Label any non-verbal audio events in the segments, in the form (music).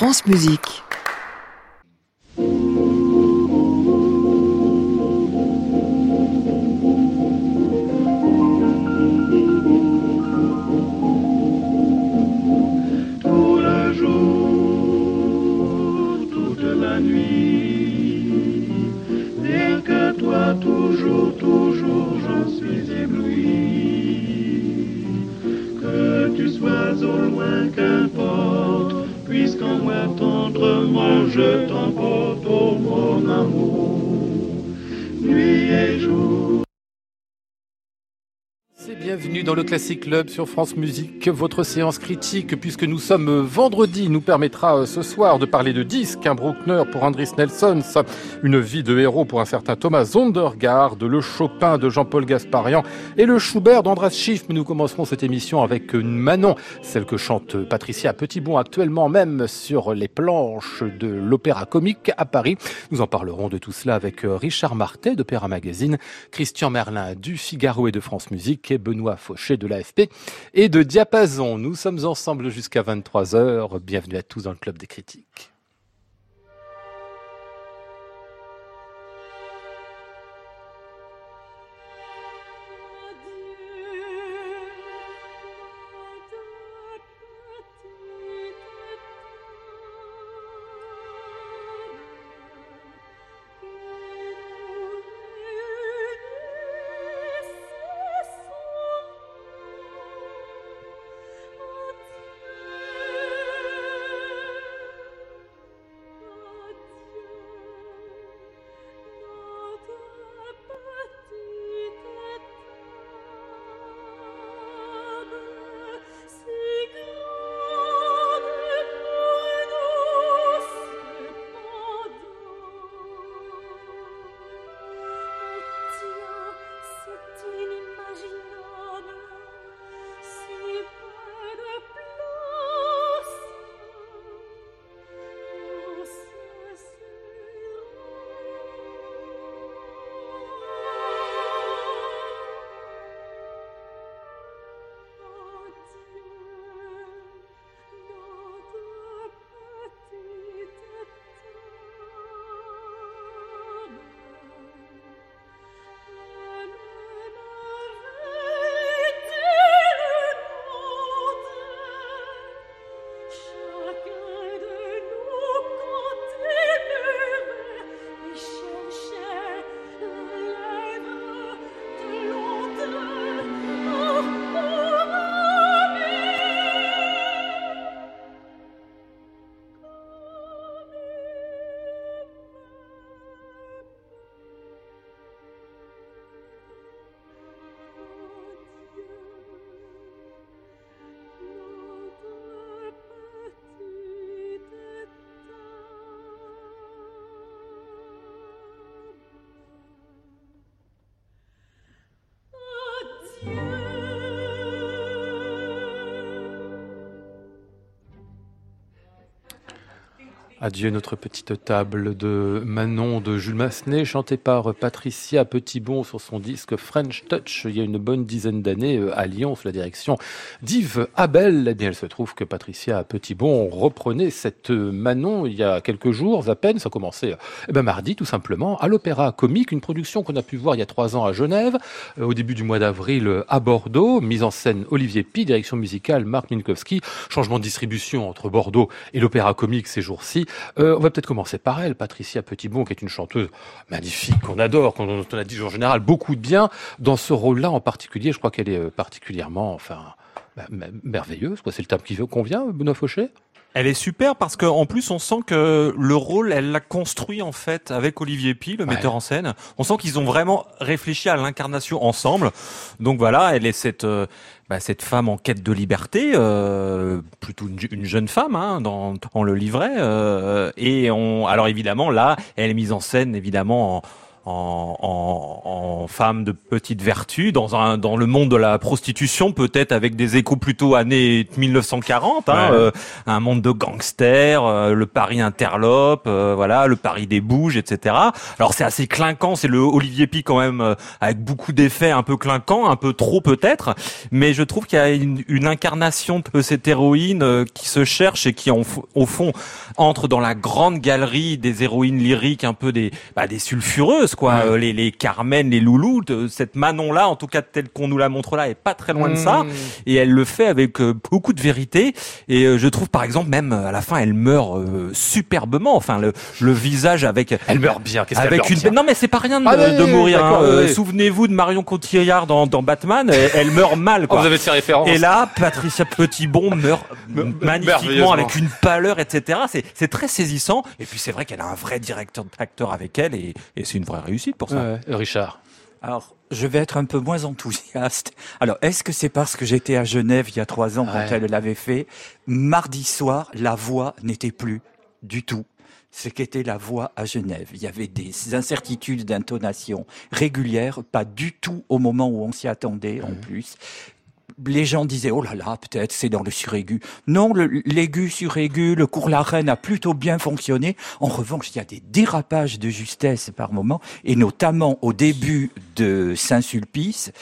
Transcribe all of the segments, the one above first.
France Musique. Classic Club sur France Musique. Votre séance critique, puisque nous sommes vendredi, nous permettra euh, ce soir de parler de disques. Un Bruckner pour Andris Nelsons, une vie de héros pour un certain Thomas Zondergaard, le Chopin de Jean-Paul Gasparian et le Schubert d'Andras Schiff. Mais nous commencerons cette émission avec Manon, celle que chante Patricia Petitbon actuellement même sur les planches de l'Opéra Comique à Paris. Nous en parlerons de tout cela avec euh, Richard Martet d'Opéra Magazine, Christian Merlin du Figaro et de France Musique et Benoît Fauché de l'AFP et de Diapason. Nous sommes ensemble jusqu'à 23h. Bienvenue à tous dans le Club des critiques. Adieu notre petite table de Manon de Jules Massenet, chantée par Patricia Petitbon sur son disque French Touch il y a une bonne dizaine d'années à Lyon sous la direction d'Yves Abel. Eh bien, il se trouve que Patricia Petitbon reprenait cette Manon il y a quelques jours à peine. Ça commençait eh ben, mardi tout simplement à l'Opéra Comique, une production qu'on a pu voir il y a trois ans à Genève, euh, au début du mois d'avril à Bordeaux, mise en scène Olivier Pi, direction musicale Marc Minkowski, changement de distribution entre Bordeaux et l'Opéra Comique ces jours-ci. Euh, on va peut-être commencer par elle, Patricia Petitbon, qui est une chanteuse magnifique, qu'on adore, qu'on on a dit en général beaucoup de bien. Dans ce rôle-là en particulier, je crois qu'elle est euh, particulièrement, enfin, bah, merveilleuse. C'est le terme qui convient, Benoît Fauché? Elle est super parce qu'en plus on sent que le rôle, elle l'a construit en fait avec Olivier Pi, le metteur en scène. On sent qu'ils ont vraiment réfléchi à l'incarnation ensemble. Donc voilà, elle est cette euh, bah, cette femme en quête de liberté, euh, plutôt une, jeune femme, hein, dans, on le livret. Euh, et on, alors évidemment là, elle est mise en scène évidemment en, en, en, femme de petite vertu dans un dans le monde de la prostitution peut-être avec des échos plutôt années 1940 hein, euh, un monde de gangsters euh, le Paris interlope euh, voilà le Paris des bouges etc alors c'est assez clinquant c'est le Olivier Pi quand même avec beaucoup d'effets un peu clinquants un peu trop peut-être. Mais je trouve qu'il y a une, une, incarnation de cette héroïne qui se cherche et qui en, au fond entre dans la grande galerie des héroïnes lyriques un peu des bah, des sulfureuses quoi. Euh, les, les Carmen, les Loulous, cette Manon-là, en tout cas telle qu'on nous la montre là, est pas très loin de ça. Hmm. Et elle le fait avec euh, beaucoup de vérité. Et euh, je trouve, par exemple, même à la fin, elle meurt superbement. Enfin, le, le visage avec. Elle meurt bien. Qu'est-ce avec une. Bien non, mais c'est pas rien de, ah, de mourir. Hein. Souvenez-vous de Marion Cotillard dans, dans Batman. Elle, meurt mal. Quoi. Oh, vous avez ces références. Et là, Patricia Petitbon meurt magnifiquement avec une pâleur, etc. C'est très saisissant. Et puis c'est vrai qu'elle a un vrai directeur d'acteur avec elle et, et c'est une vraie réussite pour ça. Richard. Alors, je vais être un peu moins enthousiaste. Alors, est-ce que c'est parce que j'étais à Genève il y a trois ans quand elle l'avait fait? Mardi soir, la voix n'était plus du tout ce qu'était la voix à Genève. Il y avait des incertitudes d'intonation régulières, pas du tout au moment où on s'y attendait en plus les gens disaient oh là là peut-être c'est dans le suraigu. Non, l'aigu suraigu, le cours la reine a plutôt bien fonctionné. En revanche, il y a des dérapages de justesse par moment et notamment au début de Saint-Sulpice,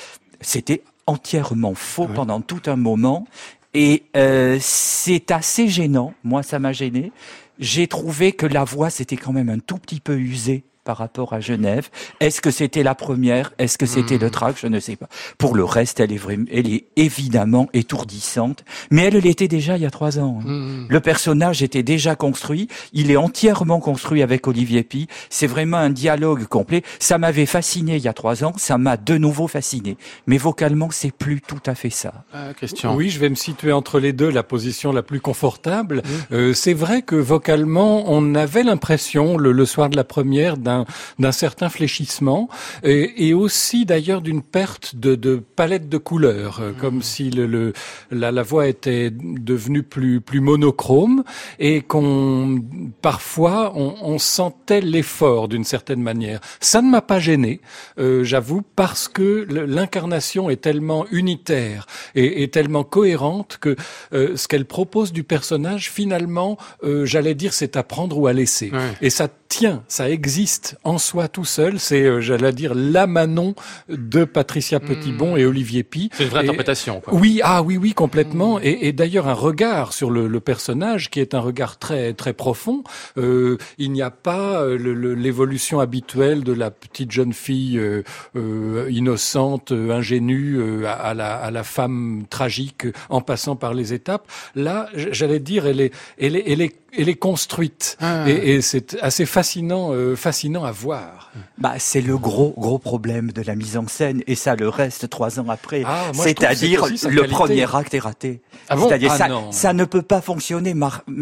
c'était entièrement faux pendant tout un moment et euh, c'est assez gênant. Moi, ça m'a gêné. J'ai trouvé que la voix c'était quand même un tout petit peu usée par rapport à Genève. Est-ce que c'était la première? Est-ce que c'était le hmm. trac? Je ne sais pas. Pour le reste, elle est, vraiment, elle est évidemment étourdissante, mais elle l'était déjà il y a trois ans. Hein. Hmm. Le personnage était déjà construit. Il est entièrement construit avec Olivier Pi. C'est vraiment un dialogue complet. Ça m'avait fasciné il y a trois ans. Ça m'a de nouveau fasciné. Mais vocalement, c'est plus tout à fait ça. Ah, Christian. Oui, je vais me situer entre les deux, la position la plus confortable. Euh, c'est vrai que vocalement, on avait l'impression le, le soir de la première d'un d'un certain fléchissement et, aussi d'ailleurs d'une perte de, de, palette de couleurs, euh, comme mmh. si le, la, la, voix était devenue plus plus monochrome et qu'on parfois on, sentait l'effort d'une certaine manière. Ça ne m'a pas gêné, euh, j'avoue, parce que l'incarnation est tellement unitaire et, et tellement cohérente que euh, ce qu'elle propose du personnage, finalement, j'allais dire, c'est à prendre ou à laisser. Et ça tient, ça existe en soi tout seul. C'est, euh, j'allais dire, la Manon de Patricia Petitbon hmm. et Olivier Pi. C'est une vraie interprétation. Quoi. Oui, ah oui, oui, complètement. Hmm. Et, et d'ailleurs un regard sur le, le, personnage qui est un regard très très profond. Euh, il n'y a pas euh, l'évolution habituelle de la petite jeune fille euh, euh innocente, ingénue, à, la, à la femme tragique, en passant par les étapes. Là, j'allais dire, elle est, elle est, elle est elle est construite ah. et, et c'est assez fascinant, euh, fascinant à voir. Bah, c'est le gros gros problème de la mise en scène et ça le reste trois ans après. Ah, C'est-à-dire le premier acte est raté. Ah C'est-à-dire ah ça, ça ne peut pas fonctionner.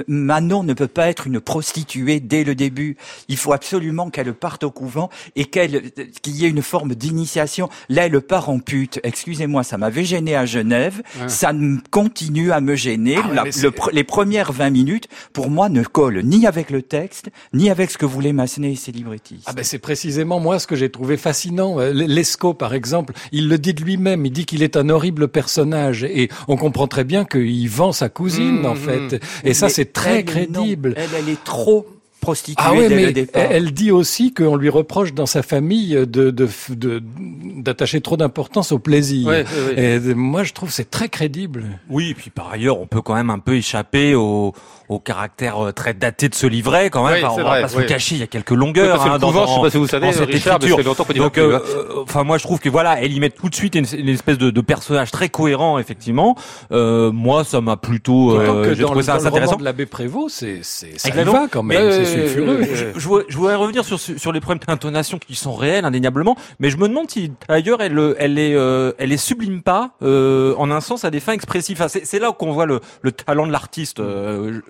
Manon ne peut pas être une prostituée dès le début. Il faut absolument qu'elle parte au couvent et qu'elle qu'il y ait une forme d'initiation. Là, elle part en pute. Excusez-moi, ça m'avait gêné à Genève. Ça continue à me gêner. les premières 20 minutes, pour moi, ne collent ni avec le texte, ni avec ce que voulaient Massenet et ses librettistes. Ah ben c'est précisément moi ce que j'ai trouvé fascinant. Euh, Lescaut, par exemple, il le dit de lui-même. Il dit qu'il est un horrible personnage et on comprend très bien qu'il vend sa cousine en mmh, fait. Mmh. Et ça, c'est très crédible. Elle, elle est trop prostituée ah oui, mais Elle dit aussi qu'on lui reproche dans sa famille de d'attacher de, trop d'importance au plaisir. Et moi, je trouve c'est très crédible. Oui, et puis par ailleurs, on peut quand même un peu échapper au au caractère euh, très daté de ce livret quand même. on va pas se cacher, il y a quelques longueurs hein, dans, dans, je sais pas si vous savez, cette Richard, écriture. longtemps qu'on Donc, euh, euh, enfin moi je trouve que voilà, elle y met tout de suite une, une espèce de, de, personnage très cohérent effectivement. Euh, moi ça m'a plutôt, euh, j'ai trouvé ça assez intéressant. de l'abbé Prévost, c'est c'est ça va quand même, c'est sulfureux. Je, je, voudrais revenir sur sur les problèmes d'intonation qui sont réels indéniablement, mais je me demande si d'ailleurs elle elle est elle est sublime pas en un sens à des fins expressives. Enfin, c'est là qu'on voit le, le talent de l'artiste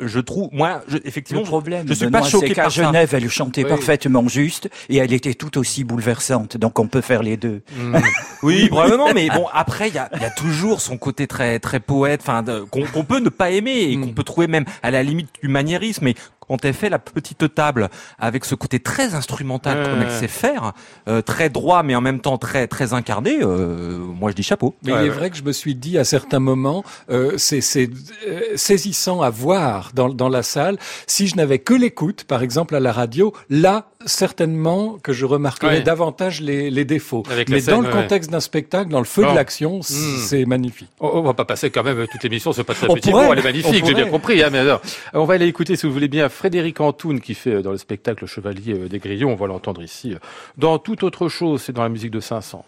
je trouve, moi, je, effectivement, le problème, je suis pas choqué qu'à Genève, elle chantait parfaitement juste et elle était tout aussi bouleversante. Donc on peut faire les deux. (laughs) Mmh. oui, probablement, mais bon, après, il y a, y a, toujours son côté très très poète, enfin, qu'on peut ne pas aimer et qu'on mmh. peut trouver même à la limite du maniérisme. Mais quand elle fait la petite table avec ce côté très instrumental qu'on elle sait faire, euh, très droit mais en même temps très très incarné, euh, moi je dis chapeau. Mais il est vrai que je me suis dit à certains moments, euh, c'est saisissant à voir dans, dans la salle. Si je n'avais que l'écoute, par exemple à la radio, là certainement que je remarquerais davantage les, les défauts. Mais dans le contexte d'un spectacle, dans le feu de l'action, hmm. c'est magnifique. On, va pas passer quand même toute l'émission, c'est pas très petit pourrait, elle est magnifique, j'ai bien compris. Hein, mais alors, on va aller écouter, si vous voulez bien, Frédéric Antoun qui fait euh, dans le spectacle Chevalier euh, des Grillons. On va l'entendre ici. Euh, dans toute autre chose, c'est dans la musique de Saint-Saëns.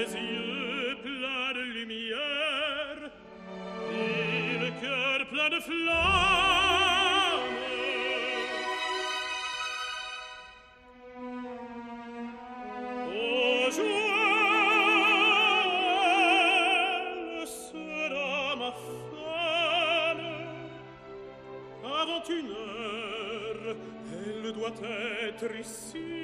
les yeux pleins de lumière flamme. Oh, Joël sera ma femme avant une heure. Elle doit être ici.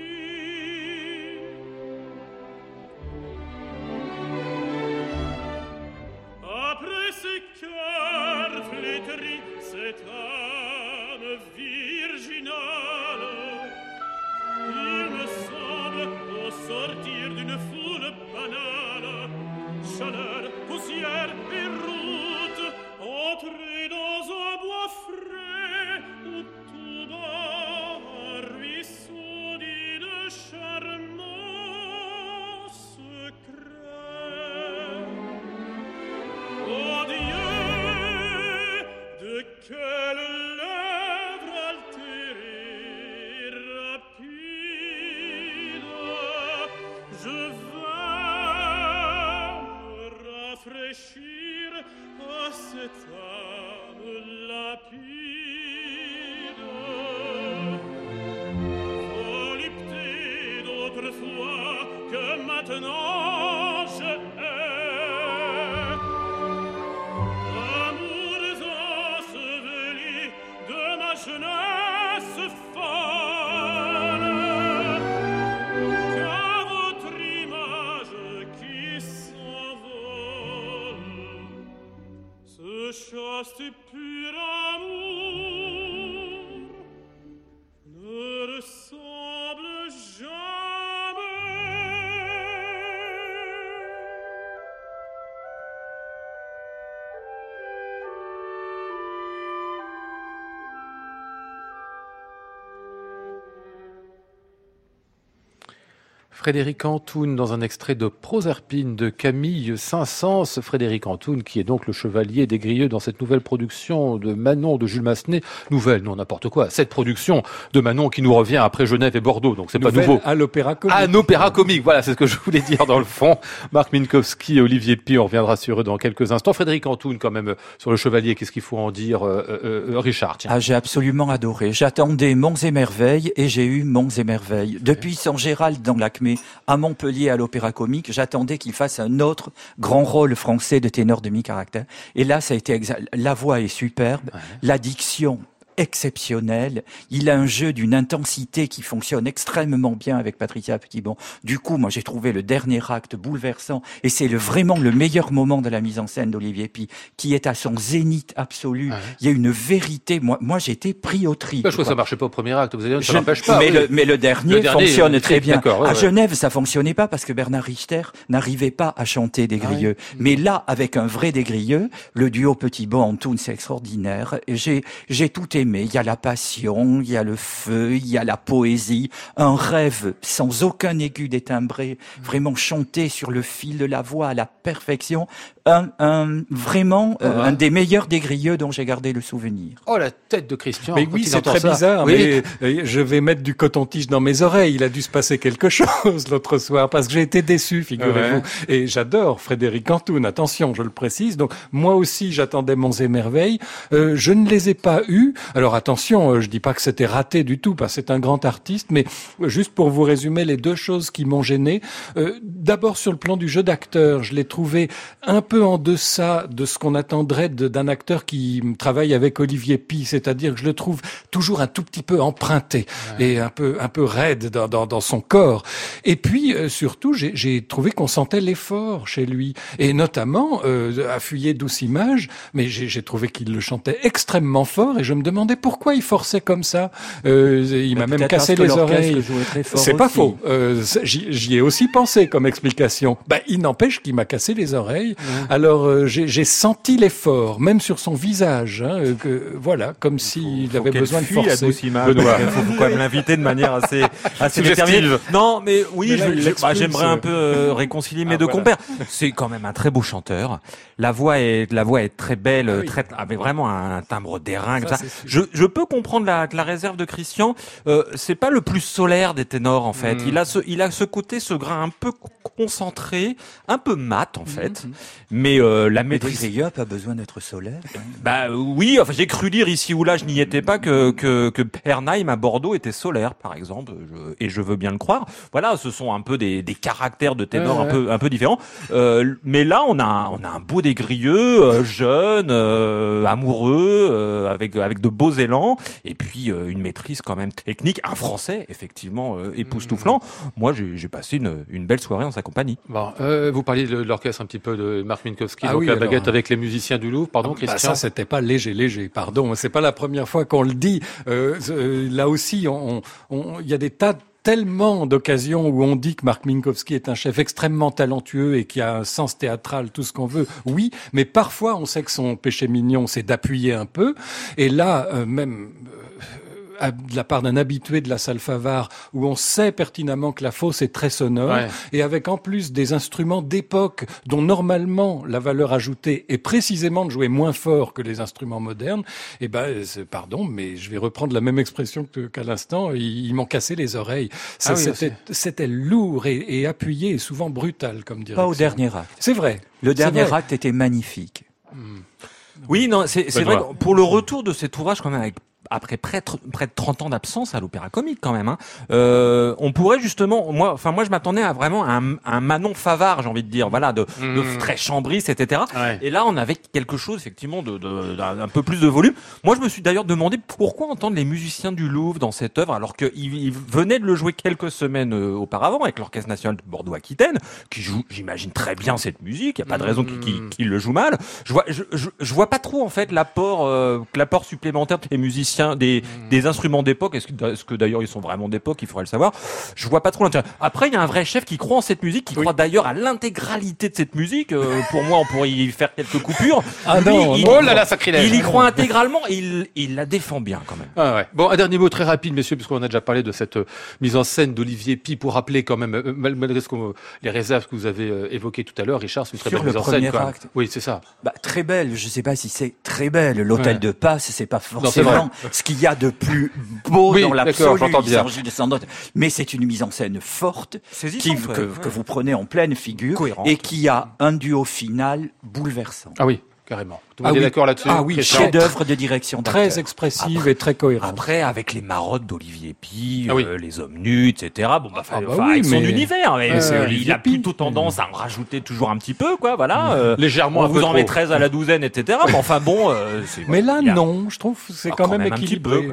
Frédéric Antoun dans un extrait de Proserpine de Camille Saint-Saëns. Frédéric Antoun qui est donc le chevalier des Grieux dans cette nouvelle production de Manon de Jules Massenet. Nouvelle, non n'importe quoi. Cette production de Manon qui nous revient après Genève et Bordeaux, donc c'est pas nouveau. À l'opéra comique. À l'opéra comique, voilà, c'est ce que je voulais dire dans le fond. Marc Minkowski et Olivier Pi, on reviendra sur eux dans quelques instants. Frédéric Antoun quand même sur le chevalier, qu'est-ce qu'il faut en dire, euh, euh, euh, Richard? Ah, j'ai absolument adoré. J'attendais Monts et Merveilles et j'ai eu Monts et Merveilles. Depuis Saint Gérald dans l'Acmé à Montpellier à l'Opéra Comique, j'attendais qu'il fasse un autre grand rôle français de ténor demi-caractère. Et là, ça a été la voix est superbe, la diction exceptionnel. Il a un jeu d'une intensité qui fonctionne extrêmement bien avec Patricia Petitbon. Du coup, moi, j'ai trouvé le dernier acte bouleversant et c'est le, vraiment le meilleur moment de la mise en scène d'Olivier Pi, qui est à son zénith absolu. Il y a une vérité. Moi, moi, j'ai été pris au tri. Bah, je crois que ça marchait pas au premier acte. Vous allez dire, ça n'empêche pas. Mais, le, mais le dernier fonctionne très bien. À Genève, ça fonctionnait pas parce que Bernard Richter n'arrivait pas à chanter des ah grilleux. Mais là, avec un vrai des grilleux, le duo Petit Bon Antoun, c'est extraordinaire. J'ai, j'ai tout aimé. Il y a la passion, il y a le feu, il y a la poésie, un rêve sans aucun aigu détimbré, vraiment chanté sur le fil de la voix à la perfection. Un, un vraiment euh, un des meilleurs des grilleux dont j'ai gardé le souvenir. Oh la tête de Christian. Mais oui, c'est très bizarre. Mais euh, je vais mettre du coton-tige dans mes oreilles. Il a dû se passer quelque chose (laughs) l'autre soir parce que j'ai été déçu, figurez-vous. Et j'adore Frédéric Antoun. Attention, je le précise. Donc moi aussi, j'attendais Monts et Merveilles. Euh, je ne les ai pas eus. Alors attention, je dis pas que c'était raté du tout, parce que c'est un grand artiste, mais juste pour vous résumer les deux choses qui m'ont gêné. Euh, d'abord sur le plan du jeu d'acteur, je l'ai trouvé un peu en deçà de ce qu'on attendrait d'un acteur qui travaille avec Olivier Pi, c'est-à-dire que je le trouve toujours un tout petit peu emprunté et un peu un peu raide dans, dans, dans son corps. Et puis surtout, j'ai trouvé qu'on sentait l'effort chez lui, et notamment euh, à Fuyer douce image, mais j'ai trouvé qu'il le chantait extrêmement fort, et je me demandais pourquoi il forçait comme ça. Euh, il m'a même cassé les oreilles. C'est pas faux. Euh, J'y ai aussi pensé comme explication. Bah, il n'empêche qu'il m'a cassé les oreilles. (laughs) Alors euh, j'ai senti l'effort, même sur son visage. Hein, euh, que, voilà, comme s'il avait besoin de forcer. Il faut quand même l'inviter de manière assez (laughs) assez déterminée. Non, mais oui, bah, j'aimerais un peu (laughs) réconcilier mes ah, deux compères. C'est quand même un très beau chanteur. La voix est la voix est très belle, ah très avec vraiment un timbre d'airain. Je, je peux comprendre la, la réserve de Christian. Euh, c'est pas le plus solaire des ténors en fait. Hmm. Il a ce il a ce côté ce grain un peu concentré, un peu mat en hmm, fait. Hmm. Mais euh, la maîtrise. Mais a pas besoin d'être solaire. Bah oui, enfin j'ai cru lire ici ou là, je n'y étais pas que que que Pernheim à Bordeaux était solaire par exemple, et je veux bien le croire. Voilà, ce sont un peu des, des caractères de ténors un peu un peu différents. Euh, mais là, on a on a un beau dégrilleux, euh, jeune, euh, amoureux, euh, avec avec de beaux élans, et puis une maîtrise quand même technique, un français effectivement époustouflant. Mmh. Moi, j'ai passé une, une belle soirée en sa compagnie. Bon, vous parliez de l'orchestre un petit peu de Marc Minkowski, ah donc la baguette avec les musiciens du Louvre. Pardon, ah, bah, Christian. ça, c'était pas léger, léger. Pardon, c'est pas la première fois qu'on le dit. là aussi, il on, on, y a des tas de tellement d'occasions où on dit que Marc Minkowski est un chef extrêmement talentueux et qui a un sens théâtral, tout ce qu'on veut. Oui, mais parfois on sait que son péché mignon, c'est d'appuyer un peu. Et là, euh, même de la part d'un habitué de la salle Favard, où on sait pertinemment que la fosse est très sonore, et avec en plus des instruments d'époque dont normalement la valeur ajoutée est précisément de jouer moins fort que les instruments modernes, eh ben, pardon, mais je vais reprendre la même expression qu'à l'instant, ils, m'ont cassé les oreilles. Ah c'était lourd et, appuyé et souvent brutal comme direction. Pas au dernier acte. C'est vrai. Le dernier acte était magnifique. Hmm. Oui, non, c'est vrai. pour le retour de cet ouvrage, quand même, avec après près, près de 30 ans d'absence à l'Opéra Comique quand même. Hein. Euh, on pourrait justement, moi, enfin moi je m'attendais à vraiment un, un Manon Favard, j'ai envie de dire, voilà, de, de mmh. très chambriste, etc. Et là on avait quelque chose effectivement de, de, d'un peu plus de volume. Moi je me suis d'ailleurs demandé pourquoi entendre les musiciens du Louvre dans cette œuvre alors qu'ils venaient de le jouer quelques semaines euh, auparavant avec l'Orchestre national de Bordeaux-Aquitaine, qui joue, j'imagine très bien cette musique. Il y a pas de raison qu'ils mmh. le jouent mal. Je vois, je, je, vois pas trop en fait l'apport, euh, l'apport supplémentaire des musiciens des, hmm. des instruments d'époque. Est-ce que, est que d'ailleurs ils sont vraiment d'époque Il faudrait le savoir. Je vois pas trop l'intérêt. Après, il y a un vrai chef qui croit en cette musique, qui croit d'ailleurs à l'intégralité de cette musique. Euh, pour moi, on pourrait y faire quelques coupures. Ah non, il, oh là là, Il y croit intégralement et il, il la défend bien quand même. Ah ouais. Bon, un dernier mot très rapide, messieurs, puisqu'on a déjà parlé de cette euh, mise en scène d'Olivier Pi pour rappeler quand même, euh, malgré ce que, les réserves que vous avez évoquées tout à l'heure, Richard, c'est une très belle mise en scène. Acte. Oui, c'est ça. Bah, très belle. Je sais pas si c'est très belle. L'hôtel de passe, c'est pas forcément ce qu'il y a de plus beau dans l'absolu. Mais c'est une mise en scène forte qui, que, que, vous prenez en pleine figure et qui a un duo final bouleversant. Ah oui. Carrément. Tout le monde ah est d'accord là-dessus. Ah oui, chef-d'œuvre de direction. Très expressive et très cohérente. Après, avec les marottes d'Olivier Pi, ah euh, les hommes nus, etc. Bon, bah, ah bah enfin, avec son univers. Mais, euh, il a plutôt tendance à en rajouter toujours un petit peu, quoi. Voilà. Euh, Légèrement. On vous en met 13 à la douzaine, etc. Mais enfin bon. mais là, non. Je trouve c'est quand, même, équilibré.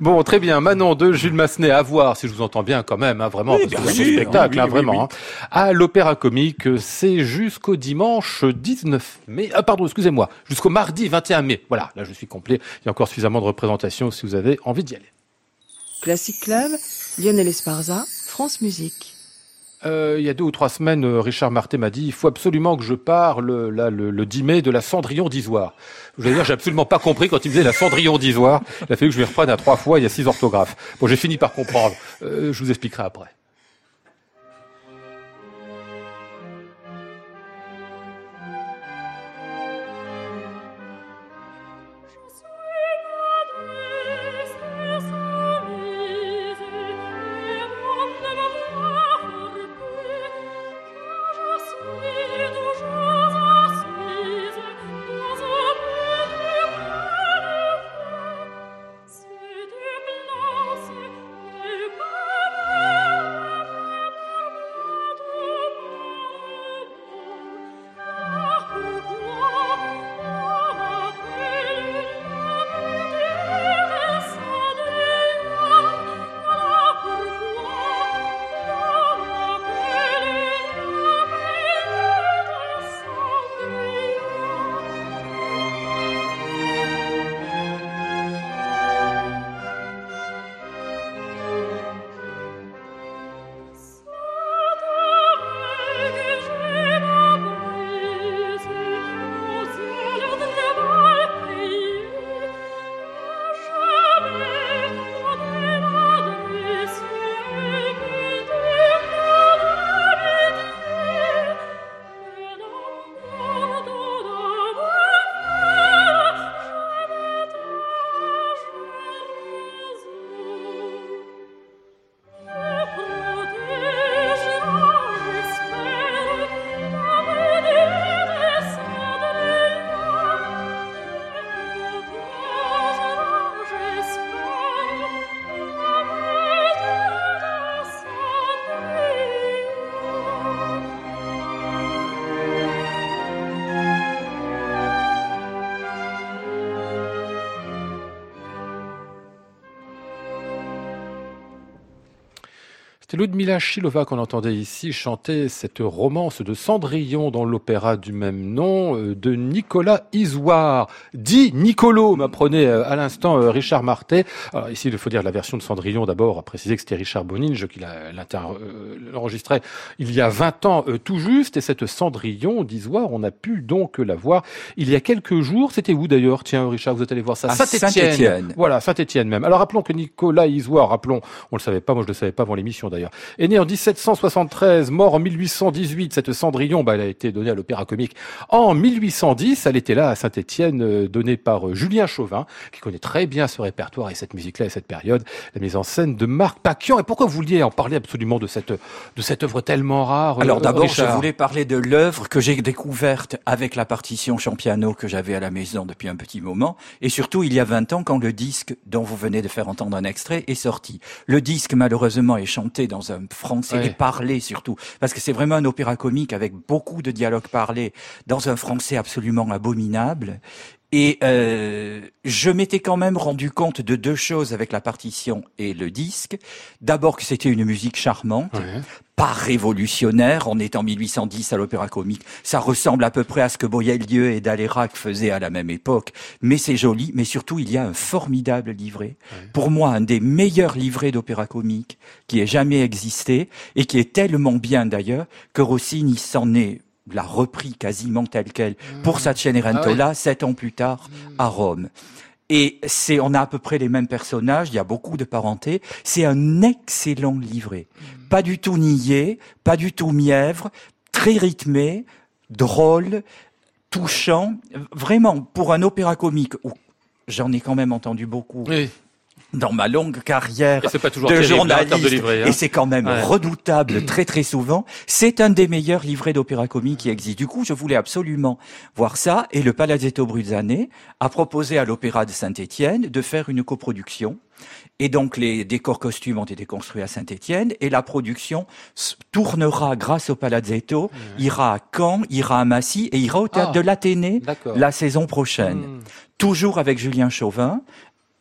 Bon, très bien. Manon de Jules Massenet à voir, si je vous entends bien quand même, hein, vraiment, parce que c'est un spectacle, hein, vraiment. Hein. à l'Opéra Comique, c'est jusqu'au dimanche 19 mai. Ah, pardon, excusez-moi, jusqu'au mardi 21 mai. Voilà, là je suis complet. Il y a encore suffisamment de représentation si vous avez envie d'y aller. Classic Club, Lionel Esparza, France Musique. Euh, il y a deux ou trois semaines, euh, Richard Marté m'a dit il faut absolument que je parle là, le, le 10 mai de la Cendrillon d'Isoire. Je veux dire, j'ai absolument pas compris quand il me disait la Cendrillon d'Isoire. Il a fallu que je lui reprenne à trois fois, il y a six orthographes. Bon, j'ai fini par comprendre. Euh, je vous expliquerai après. Ludmila Chilova qu'on entendait ici chanter cette romance de Cendrillon dans l'opéra du même nom euh, de Nicolas Isoire, dit Nicolo, m'apprenait euh, à l'instant euh, Richard Martet. Alors ici, il faut dire la version de Cendrillon d'abord, à préciser que c'était Richard Boninge qui l'enregistrait il y a 20 ans tout juste, et cette Cendrillon d'Isoire, on a pu donc la voir il y a quelques jours. C'était où d'ailleurs? Tiens, Richard, vous êtes allé voir ça Saint-Étienne. voilà, Saint-Étienne même. Alors rappelons que Nicolas Isoire, rappelons, on le savait pas, moi je le savais pas avant l'émission d'ailleurs, est né en 1773, mort en 1818. Cette Cendrillon, bah, elle a été donnée à l'Opéra Comique en 1810. Elle était là à Saint-Étienne, euh, donnée par euh, Julien Chauvin, qui connaît très bien ce répertoire et cette musique-là et cette période. La mise en scène de Marc Paquian. Et pourquoi vous vouliez en parler absolument de cette de cette œuvre tellement rare Alors euh, d'abord, je voulais parler de l'œuvre que j'ai découverte avec la partition Champiano que j'avais à la maison depuis un petit moment, et surtout il y a 20 ans quand le disque dont vous venez de faire entendre un extrait est sorti. Le disque malheureusement est chanté dans un français et parlé surtout, parce que c'est vraiment un opéra comique avec beaucoup de dialogues parlés dans un français absolument abominable. Et euh, je m'étais quand même rendu compte de deux choses avec la partition et le disque. D'abord que c'était une musique charmante, pas révolutionnaire. On est en 1810 à l'Opéra Comique. Ça ressemble à peu près à ce que Boyelieu et Dalérac faisaient à la même époque. Mais c'est joli. Mais surtout, il y a un formidable livret. Pour moi, un des meilleurs livrets d'Opéra Comique qui ait jamais existé et qui est tellement bien d'ailleurs que Rossini s'en est l'a repris quasiment tel quel pour mmh. sa Cenerentola ah sept ans plus tard à Rome. Et c'est, on a à peu près les mêmes personnages, il y a beaucoup de parenté. C'est un excellent livret. Mmh. Pas du tout niais, pas du tout mièvre, très rythmé, drôle, touchant. Vraiment, pour un opéra comique où j'en ai quand même entendu beaucoup dans ma longue carrière pas de journaliste, de livret, hein. et c'est quand même redoutable (clears throat) très très souvent, c'est un des meilleurs livrets d'opéra comique qui existe. Du coup, je voulais absolument voir ça, et le Palazzetto Bruzzane a proposé à l'Opéra de Saint-Étienne de faire une coproduction. Et donc les décors costumes ont été construits à Saint-Étienne et la production tournera grâce au Palazzetto, ira à Caen, ira à Massy et ira au théâtre ah, de l'Athénée la saison prochaine. Hmm. Toujours avec Julien Chauvin,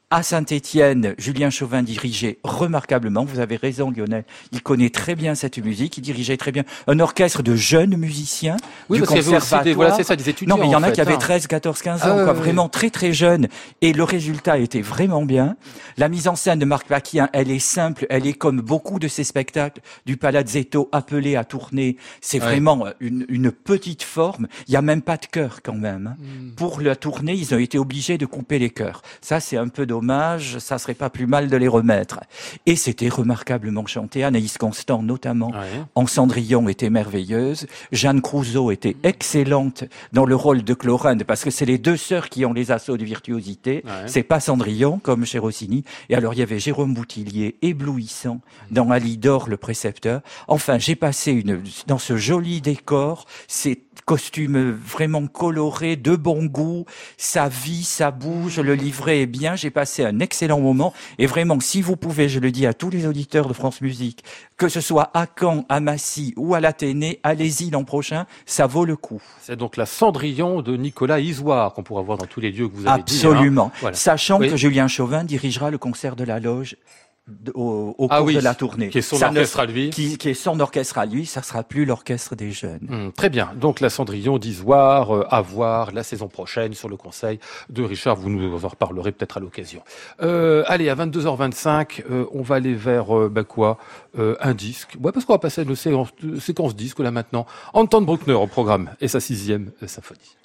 à Saint-Étienne, Julien Chauvin dirigeait remarquablement. Vous avez raison, Lionel. Il connaît très bien cette musique. Il dirigeait très bien un orchestre de jeunes musiciens oui, du conservatoire. Des, voilà, c'est ça, des étudiants. Non, mais il y en, a qui avaient 13, 14, 15 ans, quoi, vraiment très très jeunes. Et le résultat était vraiment bien. La mise en scène de Marc Paquin, elle est simple. Elle est comme beaucoup de ces spectacles du Palazzetto appelés à tourner. C'est vraiment une, une, petite forme. Il y a même pas de chœur quand même. Hein. Hmm. Pour la tournée, ils ont été obligés de couper les chœurs. Ça, c'est un peu de hommage, ça serait pas plus mal de les remettre. Et c'était remarquablement chanté. Anaïs Constant, notamment, en Cendrillon, était merveilleuse. Jeanne Crouzeau était excellente dans le rôle de Chlorinde, parce que c'est les deux sœurs qui ont les assauts de virtuosité. C'est pas Cendrillon, comme chez Rossini. Et alors, il y avait Jérôme Boutillier, éblouissant, dans Alidor, le précepteur. Enfin, j'ai passé une, dans ce joli décor, c'est costume vraiment coloré, de bon goût, ça vit, ça bouge, le livret est bien, j'ai passé un excellent moment et vraiment si vous pouvez, je le dis à tous les auditeurs de France Musique, que ce soit à Caen, à Massy ou à l'Athénée, allez-y l'an prochain, ça vaut le coup. C'est donc la Cendrillon de Nicolas Isoire qu'on pourra voir dans tous les lieux que vous avez dit. Hein. Absolument. Sachant que Julien Chauvin dirigera le concert de la loge au, au ah cours de la tournée. Qui est son orchestre à lui. Qui, qui, est son orchestre à lui, ça sera plus l'orchestre des jeunes. Hum, très bien. Donc la Cendrillon d'Isoire euh, à voir la saison prochaine sur le conseil de Richard. Vous nous en reparlerez peut-être à l'occasion. Euh, allez, à 22h25, euh, on va aller vers bah quoi Un disque. Ouais, parce qu'on va passer à une séquence, séquence disque là maintenant. Anton Bruckner au programme et sa sixième symphonie.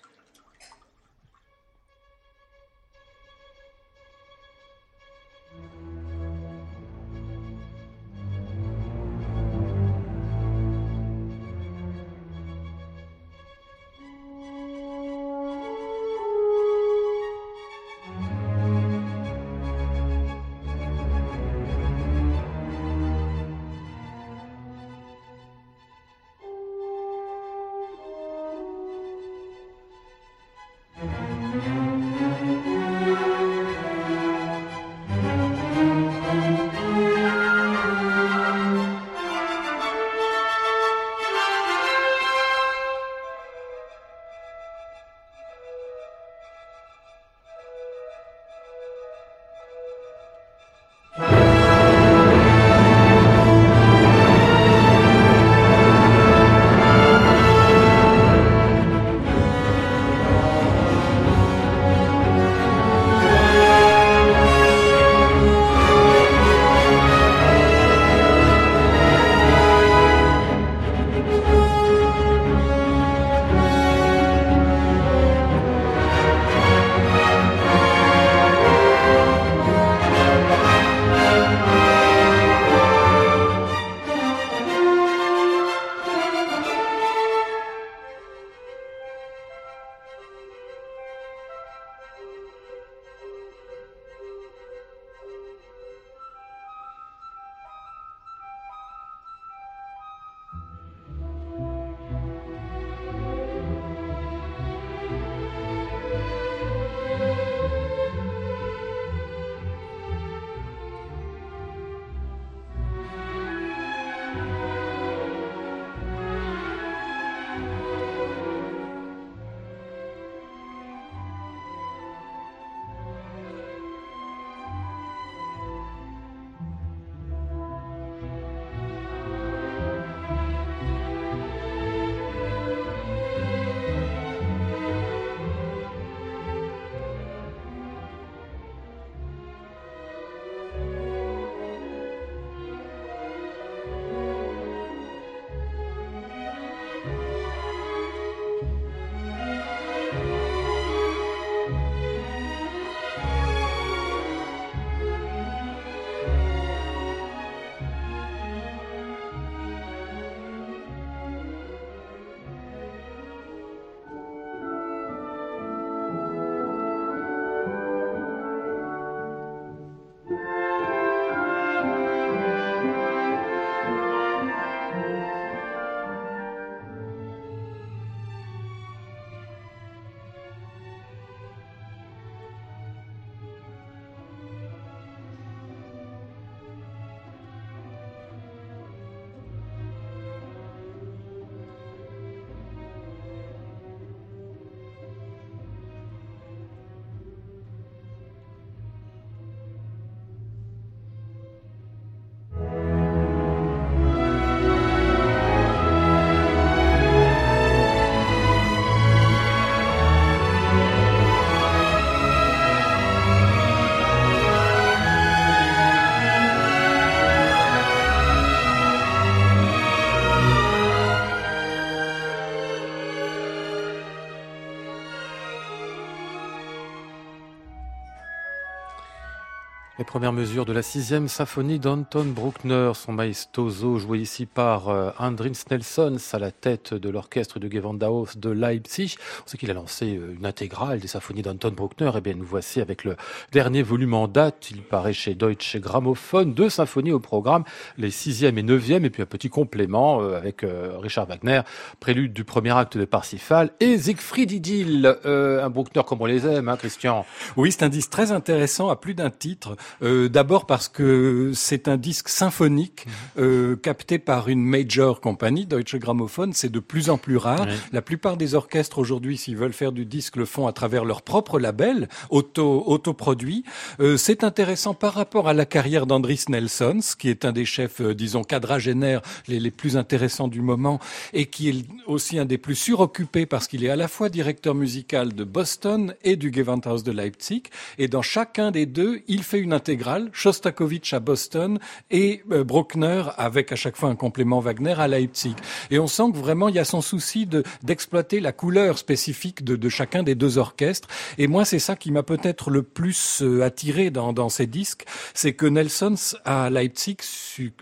Les premières mesures de la sixième symphonie d'Anton Bruckner, son maestoso joué ici par euh, Andrin Snelson à la tête de l'orchestre de Gewandhaus de Leipzig. On sait qu'il a lancé euh, une intégrale des symphonies d'Anton Bruckner. Eh bien, nous voici avec le dernier volume en date. Il paraît chez Deutsche Grammophon. Deux symphonies au programme, les sixième et neuvième, et puis un petit complément euh, avec Richard Wagner, prélude du premier acte de Parsifal et Siegfried Idyll, un Bruckner comme on les aime, hein, Christian. Oui, c'est un disque très intéressant à plus d'un titre. Euh, d'abord parce que c'est un disque symphonique mhm. euh, capté par une major compagnie, Deutsche Grammophon. C'est de plus en plus rare. La plupart des orchestres aujourd'hui, s'ils veulent faire du disque, le font à travers leur propre label, auto autoproduit. Euh, c'est intéressant par rapport à la carrière d'Andris Nelsons, qui est un des chefs, disons, quadragénaires les, les plus intéressants du moment et qui est aussi un des plus suroccupés parce qu'il est à la fois directeur musical de Boston et du Gewandhaus de Leipzig. Et dans chacun des deux, il fait une intégrale, Shostakovich à Boston et euh, Bruckner avec à chaque fois un complément Wagner à Leipzig. Et on sent que vraiment il y a son souci de d'exploiter la couleur spécifique de, de, chacun des deux orchestres. Et moi, c'est ça qui m'a peut-être le plus euh, attiré dans, dans ces disques, c'est que Nelsons à Leipzig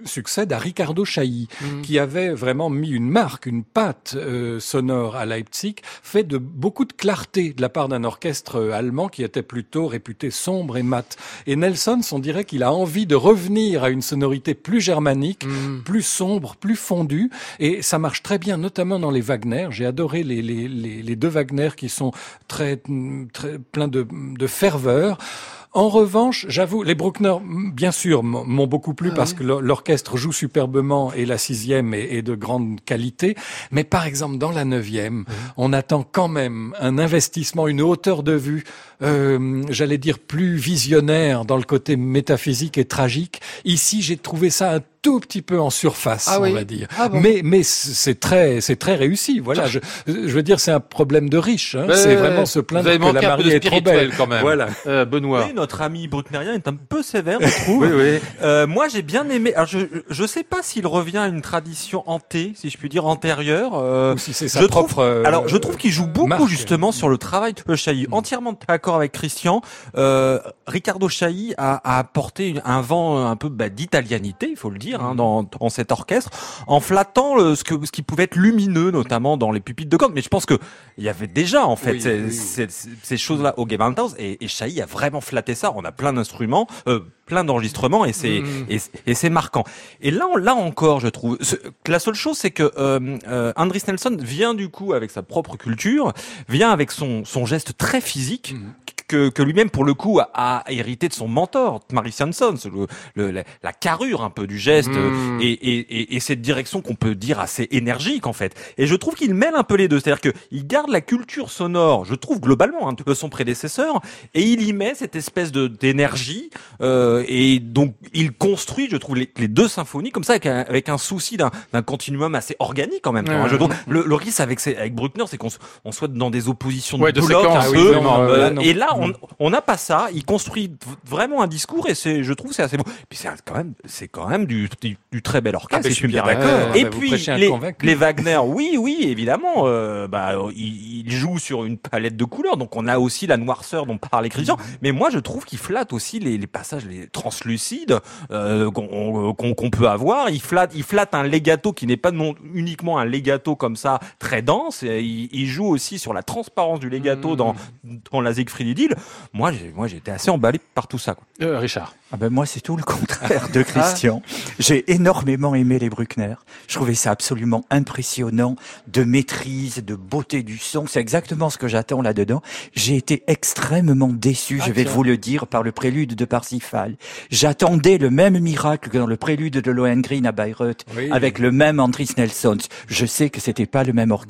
succède à Ricardo Chailly, mmh. qui avait vraiment mis une marque, une patte euh, sonore à Leipzig, fait de beaucoup de clarté de la part d'un orchestre allemand qui était plutôt réputé sombre et mat. Et Nelson, on dirait qu'il a envie de revenir à une sonorité plus germanique, mm. plus sombre, plus fondue. Et ça marche très bien, notamment dans les Wagner. J'ai adoré les, les, les, deux Wagner qui sont très, très pleins de, de ferveur. En revanche, j'avoue, les Bruckner, bien sûr, m'ont beaucoup plu ah parce que l'orchestre joue superbement et la sixième est, de grande qualité. Mais par exemple, dans la neuvième, on attend quand même un investissement, une hauteur de vue, euh, j'allais dire plus visionnaire dans le côté métaphysique et tragique. Ici, j'ai trouvé ça un tout petit peu en surface, ah on va dire. Ah mais mais c'est très c'est très réussi. Voilà, je, je veux dire c'est un problème de riche. Hein. C'est vraiment se plaindre que la mariée est trop belle quand même. Voilà, euh, Benoît. Oui, notre ami brucknerien est un peu sévère, je trouve. (laughs) oui, oui. Euh, moi, j'ai bien aimé. Alors, je je sais pas s'il revient à une tradition hantée, si je puis dire antérieure. Euh, Ou si c'est sa propre. Trouve, euh, alors, je trouve qu'il joue beaucoup justement sur le travail de Chailly. Entièrement d'accord avec Christian. Euh, Ricardo Chailly a, a apporté un vent un peu bah, d'italianité, il faut le dire, hein, dans, dans cet orchestre, en flattant le, ce, que, ce qui pouvait être lumineux, notamment dans les pupitres de cordes. Mais je pense que il y avait déjà en fait ces, ces, choses-là au Game House et, et Chailly a vraiment flatté ça. On a plein d'instruments, euh, plein d'enregistrements et c'est mmh. et, et c'est marquant. Et là, là encore, je trouve, la seule chose, c'est que euh, euh, Andris Nelson vient du coup avec sa propre culture, vient avec son son geste très physique. Mmh que, que lui-même, pour le coup, a, hérité de son mentor, Marie Hanson, le, la, la, carrure un peu du geste hmm. et, et, et, cette direction qu'on peut dire assez énergique en fait. Et je trouve qu'il mêle un peu les deux, c'est-à-dire que il garde la culture sonore, je trouve globalement, un peu son prédécesseur, et il y met cette espèce de d'énergie euh, et donc il construit, je trouve, les, les deux symphonies comme ça avec un, avec un souci d'un continuum assez organique en même temps. Je trouve, le, le risque avec, avec Bruckner, c'est qu'on on soit dans des oppositions de, de blocs un peu, euh, et là on n'a pas ça. Il construit vraiment un discours et c'est, je trouve, c'est assez bon. Puis c'est quand même, c'est quand même du, du, très bel orchestre. Ah, je suis bien d'accord. et puis les, les, Wagner, oui, oui, évidemment. Euh, bah, il, il, joue sur une palette de couleurs, donc on a aussi la noirceur dont parlait Christian. Mm-hmm. Mais moi, je trouve qu'il flatte aussi les, les passages les translucides euh, qu'on peut avoir. Il flatte, il flatte un legato qui n'est pas non uniquement un legato comme ça très dense. Il, il joue aussi sur la transparence du legato mm. dans dans la Siegfried Moi, j'ai, moi, j'étais assez emballé par tout ça. Quoi. Euh, Richard. Ah ben moi, c'est tout le contraire de Christian. j'ai énormément aimé les Bruckner. Je trouvais ça absolument impressionnant, de maîtrise, de beauté du son. C'est exactement ce que j'attends là-dedans. J'ai été extrêmement déçu, je ah, vais vous le dire, par le prélude de Parsifal. J'attendais le même miracle que dans le prélude de Lohengrin à Bayreuth, avec le même Andris Nelsons. Je sais que c'était pas le même orchestre.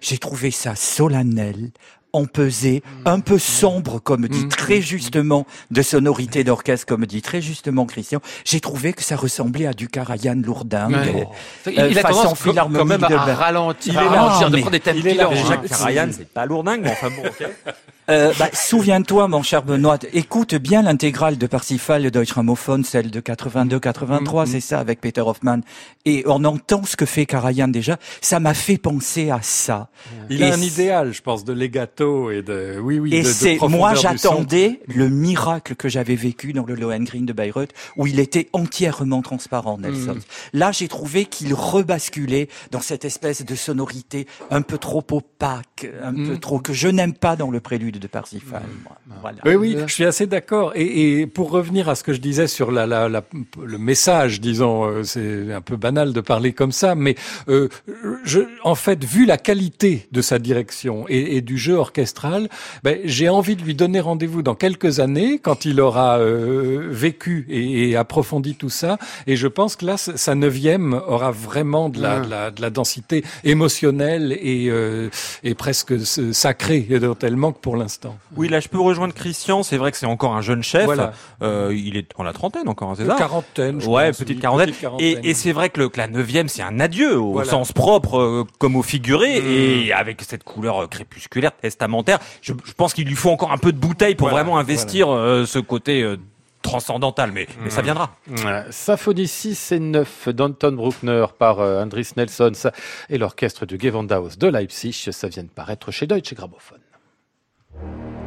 J'ai trouvé ça solennel, empesé, un peu sombre, comme dit mm. très justement, de sonorité d'orchestre, comme dit très justement Christian. J'ai trouvé que ça ressemblait à du Karajan Lourdingue. Euh, il, a tendance quand même à ralentir, il est là, de prendre des thèmes Jacques Karajan, c'est pas Lourdingue, mais enfin bon, ok. (laughs) Euh, bah, souviens-toi, mon cher Benoît, écoute bien l'intégrale de Parsifal de Deutsche Grammophon, celle de 82-83, mm-hmm. c'est ça, avec Peter Hoffmann. Et on entend ce que fait Karajan déjà. Ça m'a fait penser à ça. Il a un idéal, je pense, de legato et de, oui, oui, et c'est, moi, j'attendais le miracle que j'avais vécu dans le Lohengrin de Bayreuth, où il était entièrement transparent, Nelson. Mm. Là, j'ai trouvé qu'il rebasculait dans cette espèce de sonorité un peu trop opaque, un peu mm. trop, que je n'aime pas dans le prélude de Parsifal. Voilà. Oui, oui, je suis assez d'accord. Et, et, pour revenir à ce que je disais sur la, la, la le message, disons, euh, c'est un peu banal de parler comme ça, mais euh, je, en fait, vu la qualité de sa direction et, et du jeu orchestral, ben, j'ai envie de lui donner rendez-vous dans quelques années, quand il aura euh, vécu et, et, approfondi tout ça. Et je pense que là, sa neuvième aura vraiment de la, de la, de la densité émotionnelle et, euh, et presque sacrée, tellement que pour l'instant oui, là, je peux rejoindre Christian. C'est vrai que c'est encore un jeune chef. Euh, il est en la trentaine encore, c'est ça Quarantaine. Je ouais, petite, quarantaine. Et, c'est vrai que, le, la neuvième, c'est un adieu au sens propre euh, comme au figuré, mm. et avec cette couleur euh, crépusculaire, testamentaire. Je, pense qu'il lui faut encore un peu de bouteille pour vraiment investir ce côté transcendantal, mais, mais ça mm. viendra. Symphonie 6 et 9 d'Anton Bruckner par Andris Nelsons et l'orchestre du Gewandhaus de Leipzig, ça vient de paraître chez Deutsche Grammophon. Thank you.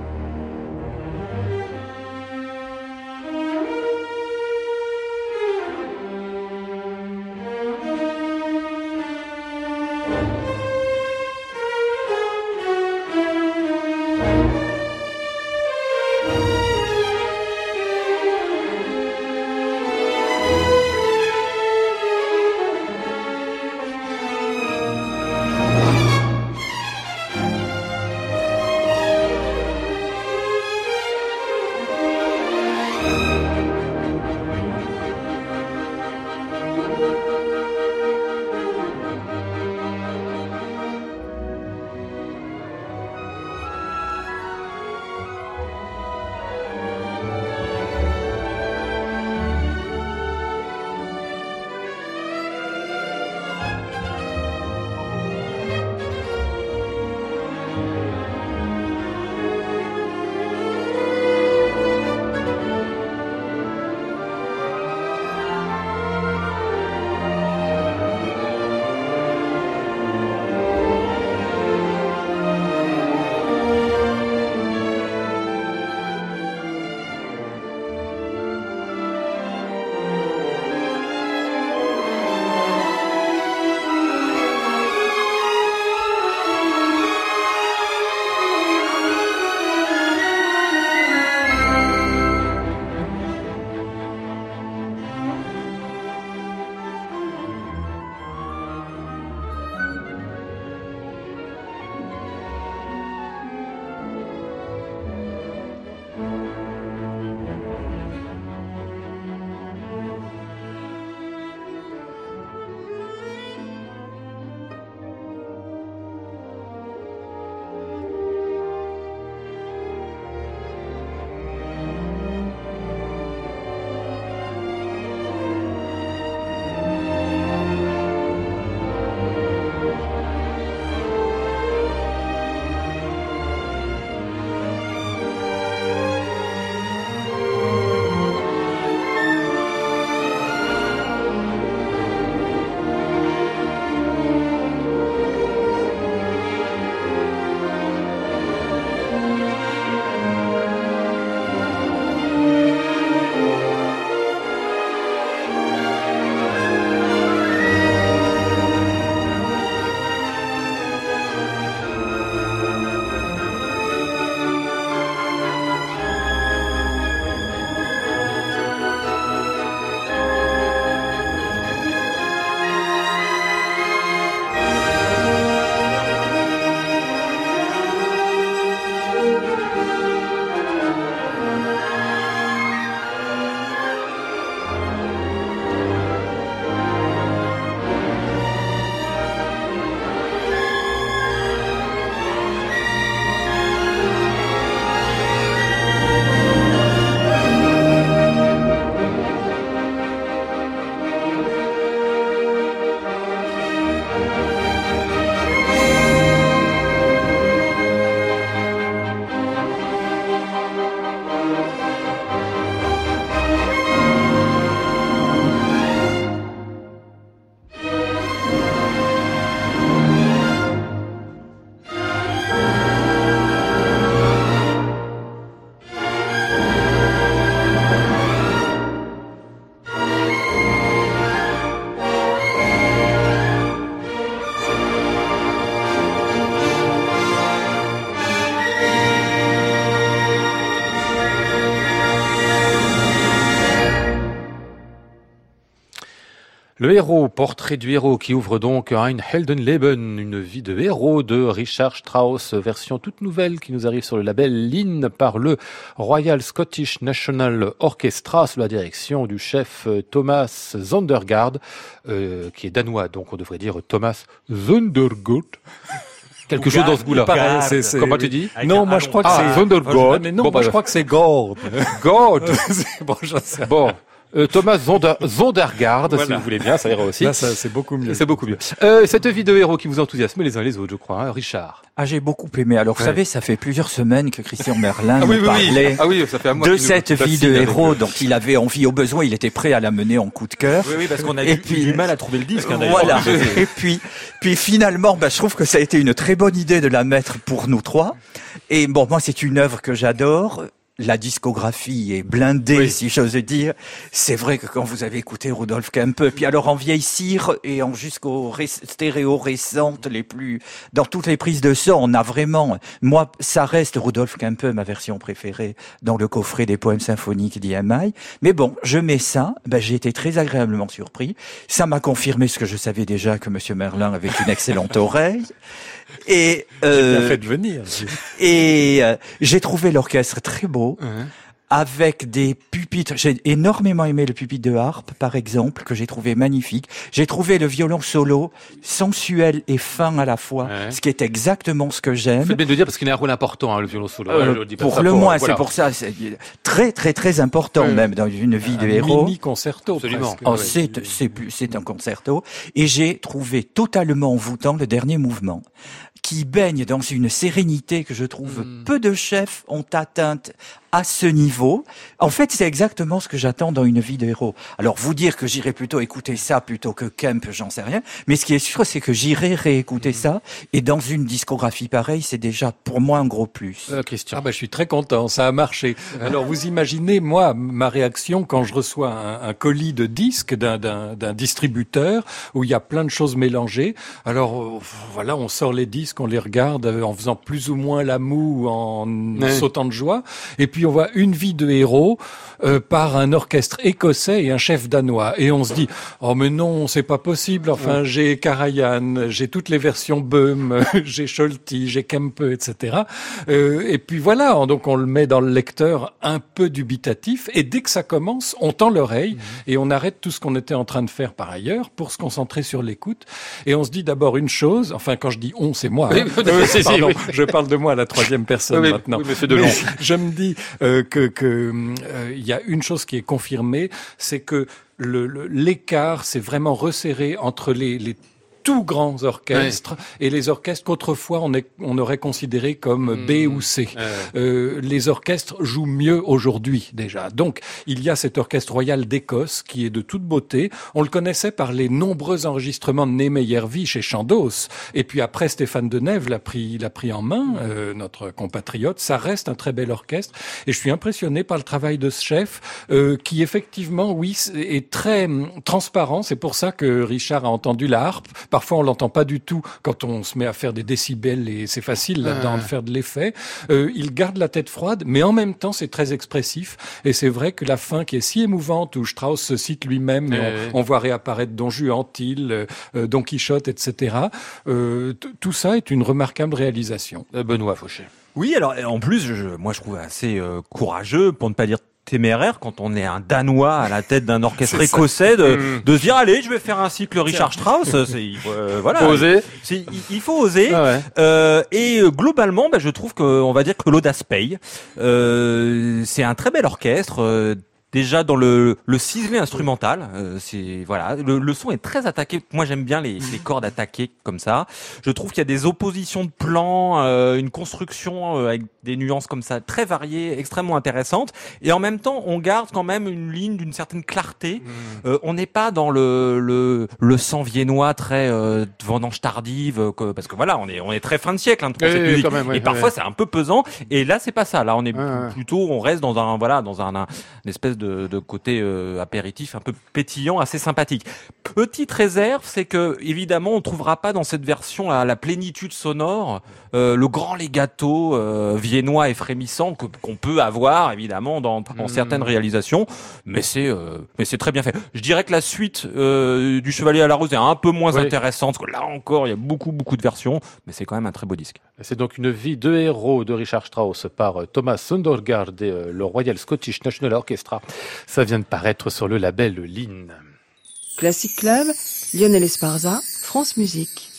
Le héros, portrait du héros qui ouvre donc Ein Heldenleben, une vie de héros de Richard Strauss, version toute nouvelle qui nous arrive sur le label Lynn par le Royal Scottish National Orchestra sous la direction du chef euh, Thomas Zondergaard, euh, qui est danois, donc on devrait dire Thomas Zondergaard. (laughs) Quelque chose dans ce goût-là. Comment tu dis Non, moi je crois que c'est Zondergaard. Mais non, moi je crois que c'est Gord. Gord. (laughs) bon, bon. Euh, Thomas Zondergaard, si vous voulez bien, ça ira aussi. c'est beaucoup mieux. C'est beaucoup mieux. Euh, cette vie de héros qui vous enthousiasme les uns les autres, je crois. Hein, Richard. Ah, j'ai beaucoup aimé. Alors, vous savez, ça fait plusieurs semaines que Christian Merlin ah, nous parlait ah, oui, ça fait de cette vie de héros dont il avait envie au besoin. Il était prêt à la mener en coup de cœur. Oui, oui, parce qu'on a eu du mal à trouver le disque. Hein, voilà. Et puis, puis finalement, bah, je trouve que ça a été une très bonne idée de la mettre pour nous trois. Et bon, moi, c'est une œuvre que j'adore la discographie est blindée, si j'ose dire. C'est vrai que quand vous avez écouté Rudolf Kempe, puis alors en vieille cire et en jusqu'aux stéréo récentes les plus, dans toutes les prises de son, on a vraiment, moi, ça reste Rudolf Kempe, ma version préférée dans le coffret des poèmes symphoniques d'IMI. Mais bon, je mets ça, ben, j'ai été très agréablement surpris. Ça m'a confirmé ce que je savais déjà que Monsieur Merlin avait une excellente (laughs) oreille. Et euh, fait venir. Et euh, j'ai trouvé l'orchestre très beau. Avec des pupitres, j'ai énormément aimé le pupitre de harpe, par exemple, que j'ai trouvé magnifique. J'ai trouvé le violon solo sensuel et fin à la fois, ce qui est exactement ce que j'aime. C'est bien de dire parce qu'il a un rôle important, hein, le violon solo. Euh, pour le moins, c'est pour ça, c'est très très très important même dans une vie de héros. Mini concerto, absolument. Oh, c'est c'est c'est un concerto et j'ai trouvé totalement envoûtant le dernier mouvement qui baigne dans une sérénité que je trouve hmm. peu de chefs ont atteinte à ce niveau. En fait, c'est exactement ce que j'attends dans une vie de héros. Alors, vous dire que j'irai plutôt écouter ça plutôt que Kemp, j'en sais rien. Mais ce qui est sûr, c'est que j'irai réécouter mm. ça. Et dans une discographie pareille, c'est déjà pour moi un gros plus. Euh, Christian. Ah bah, je suis très content. Ça a marché. (laughs) Alors, vous imaginez, moi, ma réaction quand je reçois un, colis de disques d'un distributeur où il y a plein de choses mélangées. Alors, euh, voilà, on sort les disques, on les regarde euh, en faisant plus ou moins la moue, en sautant de joie. Et puis, on voit une vie de héros euh, par un orchestre écossais et un chef danois. Et on se dit, oh mais non, c'est pas possible. Enfin, j'ai Karajan, j'ai toutes les versions Böhm, (laughs) j'ai Scholti, j'ai Kempe, etc. Euh, et puis voilà, donc on le met dans le lecteur un peu dubitatif. Et dès que ça commence, on tend l'oreille mhm. et on arrête tout ce qu'on était en train de faire par ailleurs pour se concentrer sur l'écoute. Et on se dit d'abord une chose, enfin quand je dis on, c'est moi. Hein. (laughs) je parle de moi à la troisième personne maintenant. je me dis, euh, que qu'il euh, y a une chose qui est confirmée, c'est que l'écart s'est vraiment resserré entre les tout grands orchestres et les orchestres qu'autrefois on, on aurait considérés comme B hmm. ou C. Euh, les orchestres jouent mieux aujourd'hui déjà. Donc il y a cet orchestre royal d'Écosse qui est de toute beauté. On le connaissait par les nombreux enregistrements de Némeyer-Vie chez Chandos. Et puis après Stéphane Denève l'a pris, l'a pris en main, euh, notre compatriote. Ça reste un très bel orchestre. Et je suis impressionné par le travail de ce chef euh, qui effectivement, oui, est très hum, transparent. C'est pour ça que Richard a entendu la harpe Parfois, on l'entend pas du tout quand on se met à faire des décibels et c'est facile là-dedans de faire de l'effet. Euh, il garde la tête froide, mais en même temps, c'est très expressif. Et c'est vrai que la fin qui est si émouvante, où Strauss se cite lui-même, on, voit réapparaître Don Juan, euh, euh, Don Quichotte, etc. Euh, tout ça est une remarquable réalisation. Benoît Fauché. Oui, alors en plus, je, moi je trouve assez courageux, pour ne pas dire téméraire quand on est un Danois à la tête d'un orchestre écossais de, mm. de, se dire allez je vais faire un cycle Richard Strauss euh, voilà. Faut oser. Il, faut oser. Ah euh, et euh, globalement bah, je trouve que on va dire que l'audace paye. Euh, c'est un très bel orchestre euh, déjà dans le, le ciselé instrumental. Euh, c'est voilà, le, le, son est très attaqué. Moi, j'aime bien les, les, cordes attaquées comme ça. Je trouve qu'il y a des oppositions de plans, euh, une construction euh, avec des nuances comme ça très variées, extrêmement intéressantes. Et en même temps, on garde quand même une ligne d'une certaine clarté. Mmh. Euh, on n'est pas dans le le, le sang viennois très vendange tardive, que, parce que voilà, on est on est très fin de siècle hein, et parfois c'est un peu pesant. Et là, c'est pas ça. Là, on est plutôt, on reste dans un voilà, dans un, un une espèce de, de côté euh, apéritif un peu pétillant, assez sympathique. Petite réserve, c'est que évidemment on trouvera pas dans cette version la, la plénitude sonore, euh, le grand legato euh, viennois et frémissant qu'on peut avoir évidemment dans, dans Mm. certaines réalisations, mais c'est mais c'est très bien fait. Je dirais que la suite du Chevalier à la Rose est un peu moins Oui. intéressante. parce que Là encore, il y a beaucoup beaucoup de versions, mais c'est quand même un très beau disque. C'est donc une vie de héros de Richard Strauss par Thomas Sundergaard et le Royal Scottish National Orchestra. Ça vient de paraître sur le label Lynn. Classic Club, Lionel Esparza, France Musique.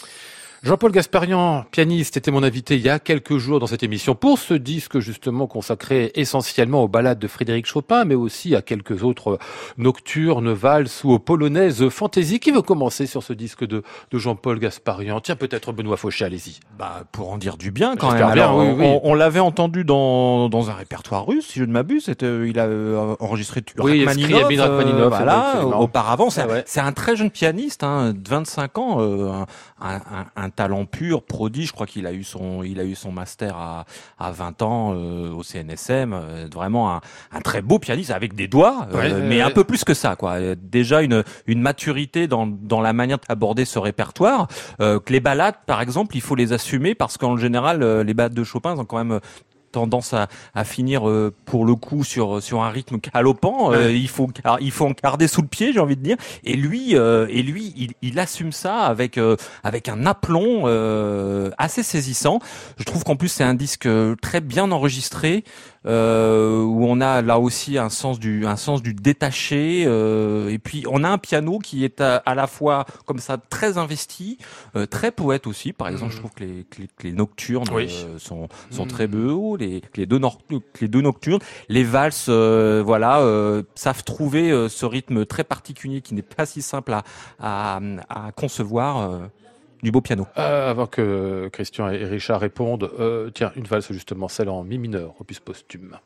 Jean-Paul Gasparian, pianiste, était mon invité il y a quelques jours dans cette émission pour ce disque justement consacré essentiellement aux ballades de Frédéric Chopin, mais aussi à quelques autres nocturnes, valses ou aux polonaises fantaisie. Qui veut commencer sur ce disque de, de Jean-Paul Gasparian Tiens, peut-être Benoît Fauché, allez-y. Bah, pour en dire du bien quand même. Bien, oui, on, oui. on- on l'avait entendu dans, dans un répertoire russe, si je ne m'abuse. C'était, il a euh, enregistré Oui, Rachmaninov, euh, voilà, auparavant. C'est, Ah ouais. un très jeune pianiste, hein, de 25 ans, euh, un, un- un talent pur, prodige. Je crois qu'il a eu son, il a eu son master à, à 20 ans euh, au CNSM. euh, vraiment un, un très beau pianiste avec des doigts, euh, Ouais, mais un peu plus que ça, quoi. Euh, Déjà une, une maturité dans, dans la manière d'aborder ce répertoire. Euh, que les balades, par exemple, il faut les assumer parce qu'en général, les balades de Chopin ont quand même tendance à, à finir euh, pour le coup sur sur un rythme galopant. Euh, il faut gar- il faut en garder sous le pied, j'ai envie de dire. Et lui euh, et lui, il, il assume ça avec euh, avec un aplomb euh, assez saisissant. Je trouve qu'en plus c'est un disque euh, très bien enregistré euh, où on a là aussi un sens du un sens du détaché euh, et puis on a un piano qui est à, à la fois comme ça très investi, euh, très poète aussi. Par exemple, je trouve que les, que les, que les nocturnes Oui. euh, sont sont très beaux, les que les deux nor- les deux nocturnes, les valses, euh, voilà, euh, savent trouver ce rythme très particulier qui n'est pas si simple à à, à concevoir. Du beau piano. Euh, avant que Christian et Richard répondent, euh, tiens, une valse justement, celle en mi mineur, opus posthume.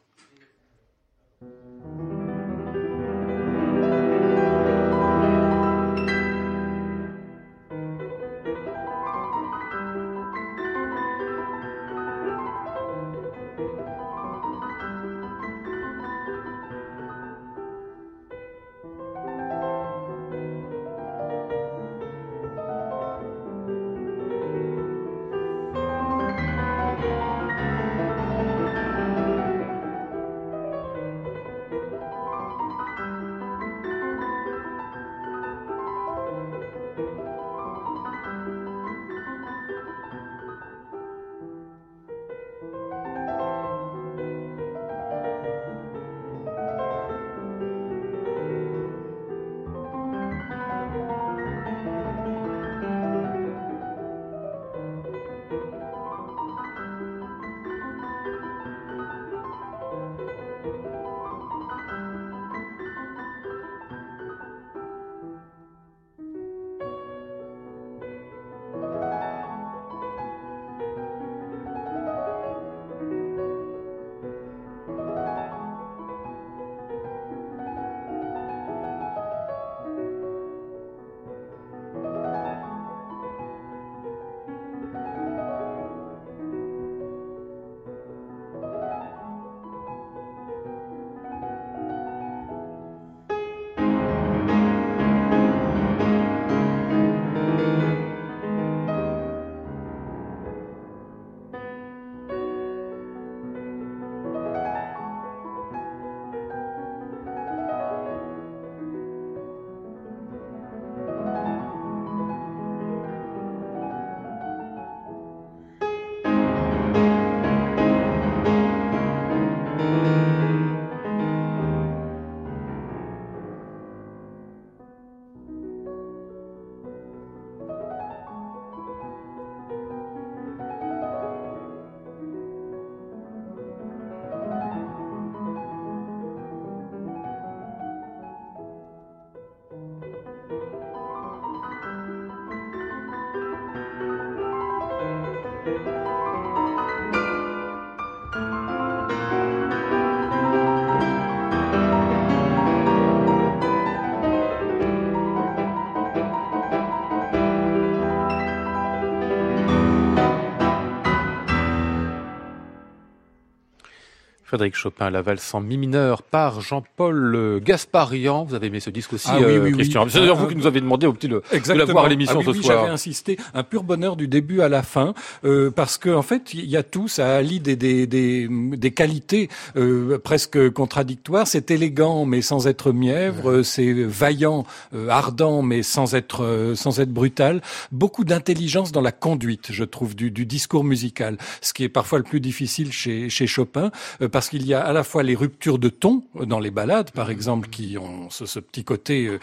Frédéric Chopin, la valse en mi mineur par Jean-Paul Gasparian. Vous avez aimé ce disque aussi, ah, oui, oui, Christian. C'est d'ailleurs vous qui nous avez demandé au petit de, de l'avoir à l'émission ah, ce soir. J'avais insisté, un pur bonheur du début à la fin, euh, parce que en fait, il y a tout, ça allie des, des, des, des qualités euh, presque contradictoires. C'est élégant mais sans être mièvre, c'est vaillant, euh, ardent mais sans être euh, sans être brutal. Beaucoup d'intelligence dans la conduite, je trouve, du, du, discours musical, ce qui est parfois le plus difficile chez, chez Chopin parce qu'il y a à la fois les ruptures de ton dans les ballades, par exemple, qui ont ce, petit côté euh,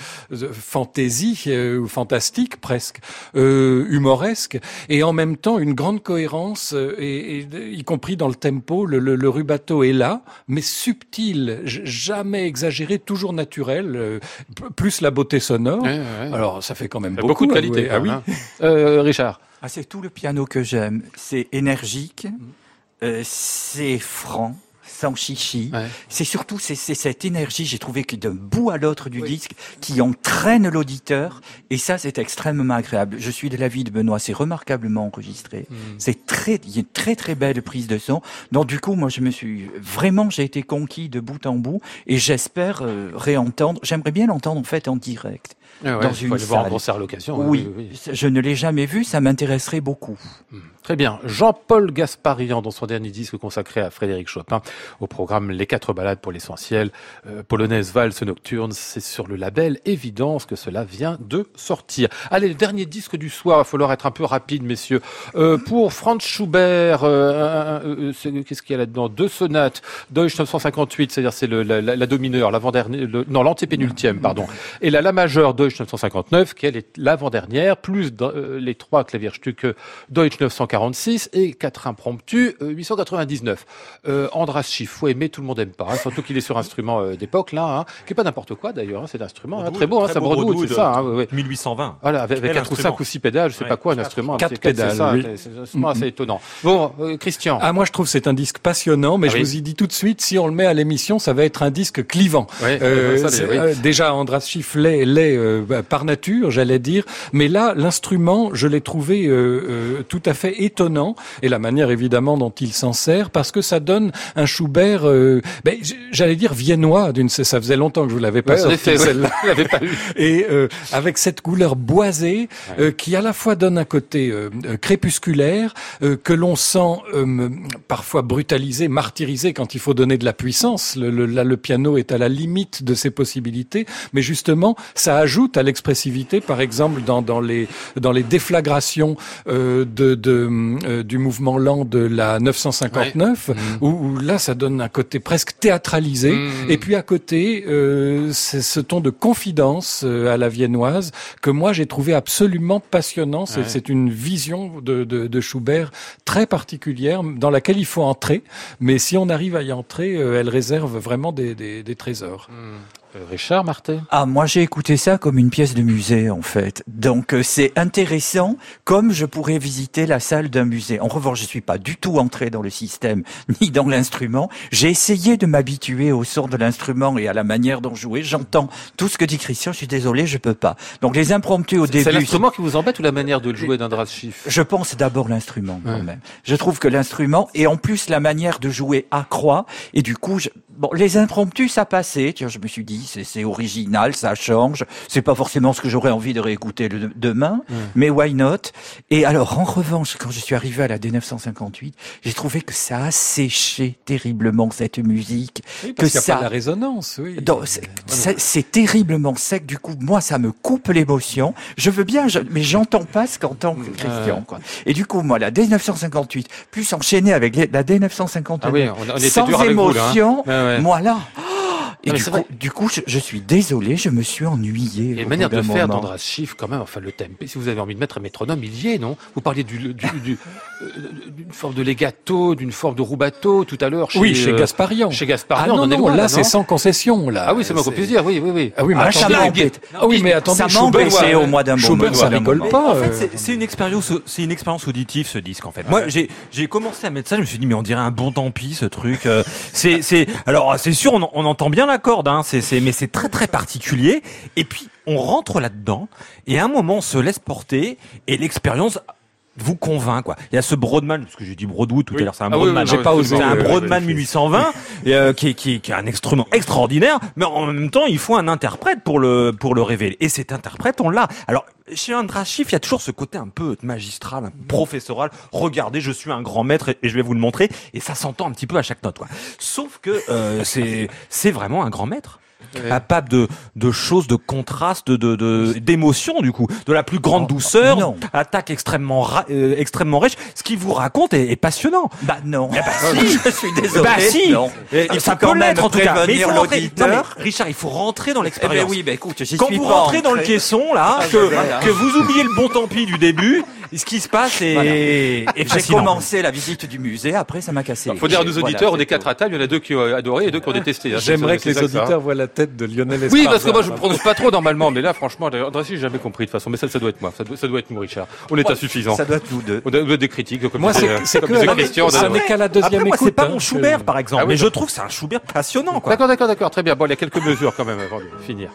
fantaisie euh, ou fantastique presque, euh, humoresque, et en même temps une grande cohérence, et, y compris dans le tempo. Le, le, rubato est là, mais subtil, jamais exagéré, toujours naturel, plus la beauté sonore. Alors ça fait quand même beaucoup, de qualité. Ah oui, hein. (laughs) Richard. Ah, c'est tout le piano que j'aime. C'est énergique, c'est franc, sans chichi. C'est surtout c'est cette énergie, j'ai trouvé que d'un bout à l'autre du disque, qui entraîne l'auditeur, et ça c'est extrêmement agréable. Je suis de l'avis de Benoît, c'est remarquablement enregistré. Hmm. C'est très, il y a une très très belle prise de son. Donc du coup, moi je me suis vraiment, j'ai été conquis de bout en bout, et j'espère euh, réentendre. J'aimerais bien l'entendre en fait en direct. Ah dans une salle. voir en concert location. Oui, je ne l'ai jamais vu, ça m'intéresserait beaucoup. Hmm. Très bien. Jean-Paul Gasparian, dans son dernier disque consacré à Frédéric Chopin, au programme Les quatre balades pour l'essentiel, euh, polonaise valse nocturne, c'est sur le label Évidence que cela vient de sortir. Allez, le dernier disque du soir, il va falloir être un peu rapide, messieurs. Euh, pour Franz Schubert, euh, qu'est-ce qu'il y a là-dedans? Deux sonates, Deutsch 958, c'est-à-dire c'est la, la, la domineur, l'avant-dernière, non, l'antépénultième, pardon, et la la majeure Deutsch 959, qui est l'avant-dernière, plus les trois Klavierstücke Deutsch 940 46 et 4 impromptus 899. Euh, euh, Andras Schiff, faut aimer, tout le monde aime pas, hein, surtout qu'il est sur instrument euh, d'époque là, hein, qui est pas n'importe quoi d'ailleurs, hein, c'est l'instrument hein, très beau, hein, ça me c'est ça. Hein, 1820. Voilà, avec, 4 ou 5 ou 6 pédales, je sais pas quoi, un instrument. 4 pédales, c'est oui. assez étonnant. Bon, Christian. Ah, moi je trouve c'est un disque passionnant, mais ah je vous y dis tout de suite, si on le met à l'émission, ça va être un disque clivant. déjà, Andras Schiff l'est par nature, j'allais dire, mais là, l'instrument, je l'ai trouvé tout à fait étonnant. Et la manière évidemment dont il s'en sert parce que ça donne un Schubert, euh, ben, j'allais dire viennois d'une, ça faisait longtemps que je vous l'avais pas sorti. celle-là, (laughs) et euh, avec cette couleur boisée euh, qui à la fois donne un côté euh, crépusculaire que l'on sent parfois brutalisé, martyrisé quand il faut donner de la puissance. Le, le, là, le piano est à la limite de ses possibilités, mais justement, ça ajoute à l'expressivité, par exemple dans, dans les dans les déflagrations de, de euh, du mouvement lent de la 959, mmh. où, là ça donne un côté presque théâtralisé, mmh. et puis à côté euh, c'est ce ton de confidence euh, à la viennoise que moi j'ai trouvé absolument passionnant. C'est une vision de, de, de, Schubert très particulière dans laquelle il faut entrer, mais si on arrive à y entrer, elle réserve vraiment des, des, des trésors. Mmh. Euh, Richard Martin? Ah, moi j'ai écouté ça comme une pièce de musée en fait. Donc euh, c'est intéressant comme je pourrais visiter la salle d'un musée. En revanche, je suis pas du tout entré dans le système (laughs) ni dans l'instrument. J'ai essayé de m'habituer au son de l'instrument et à la manière dont jouer. J'entends tout ce que dit Christian, je suis désolé, je peux pas. Donc les impromptus au début... C'est l'instrument qui vous embête ou la manière de jouer d'un Schiff Je pense d'abord l'instrument quand même. Je trouve que l'instrument et en plus la manière de jouer accroît et du coup... Je... Bon, les impromptus, ça passait. Tiens, je me suis dit, c'est original, ça change. C'est pas forcément ce que j'aurais envie de réécouter le, demain, mais why not? Et alors, en revanche, quand je suis arrivé à la D958, j'ai trouvé que ça a séché terriblement cette musique. que ça a pas la résonance, oui. C'est terriblement sec. Du coup, moi, ça me coupe l'émotion. Je veux bien, mais j'entends pas ce qu'entend Christian. Quoi. Et du coup, moi, la D958, plus enchaînée avec la D951, ah oui, on, sans hein. émotion moi là. Et du, coup, du coup, je, suis désolé, je me suis ennuyé. Et manière de faire d'Andras Schiff, quand même, enfin le tempo. Si vous avez envie de mettre un métronome, il y est, non? Vous parliez du, du, euh, d'une forme de legato, d'une forme de rubato tout à l'heure. oui, chez euh, Gasparian. Chez Gasparian, ah, non, non, là, c'est sans concession, là. Ah oui, c'est moi qu'on puisse dire. Oui, oui, oui. Ah oui, mais ah, attendez, ah oui, mais attendez, ça m'embêtait au mois d'un moment. Schubert, ça rigole pas. En fait, c'est une expérience, c'est une expérience auditive, ce disque, en fait. Moi, j'ai, j'ai commencé à mettre ça, je me suis dit, mais on dirait un bon tant pis, ce truc. Euh, c'est, c'est, alors, c'est sûr, on, on entend bien la corde, hein. Mais c'est très très particulier. Et puis on rentre là-dedans et à un moment on se laisse porter et l'expérience vous convainc quoi. Il y a ce Broadman, parce que j'ai dit Broadwood tout à l'heure, c'est un ah Broadman. j'ai pas osé. C'est un Broadman 1820 et, euh, qui, qui, qui est un instrument extraordinaire, mais en même temps il faut un interprète pour le pour le révéler. Et cet interprète on l'a. Alors chez Andras Schiff, il y a toujours ce côté un peu magistral, un peu professoral. Regardez, je suis un grand maître et je vais vous le montrer. Et ça s'entend un petit peu à chaque note. Quoi. Sauf que euh, (laughs) c'est c'est vraiment un grand maître capable de, de choses, de contrastes, de, de, d'émotions du coup, de la plus grande douceur, non. attaque extrêmement euh, extrêmement riche. Ce qu'il vous raconte est, est, passionnant. Bah non. Eh bah, si. je suis désolé. Bah si. Non. Il ça peut l'être en tout cas. Mais il faut rentrer. Non, mais Richard, il faut rentrer dans l'expérience. Eh ben oui, bah écoute, Quand vous rentrez dans le caisson là, ah, que, que vous oubliez le bon tant pis du début, ce qui se passe est, J'ai commencé la visite du musée, après ça m'a cassé. Il faut dire à nos auditeurs, on est quatre à table, il y en a deux qui ont adoré et deux qui ont détesté. Hein. J'aimerais que les auditeurs voient la tête de Lionel Esparza. Oui, parce que moi je ne prononce pas trop normalement, mais là franchement, André, j'ai jamais compris de toute façon, mais ça, ça doit être moi, ça doit, ça doit être nous, Richard. On est insuffisant. Ça doit être nous deux. On doit être des critiques. Comme moi, c'est que Christian. Ça n'est qu'à la deuxième Après, moi, c'est pas hein, mon Schubert, par exemple, ah mais je trouve que c'est un Schubert passionnant. D'accord, d'accord, d'accord, très bien. Bon, il y a quelques mesures quand même avant de finir.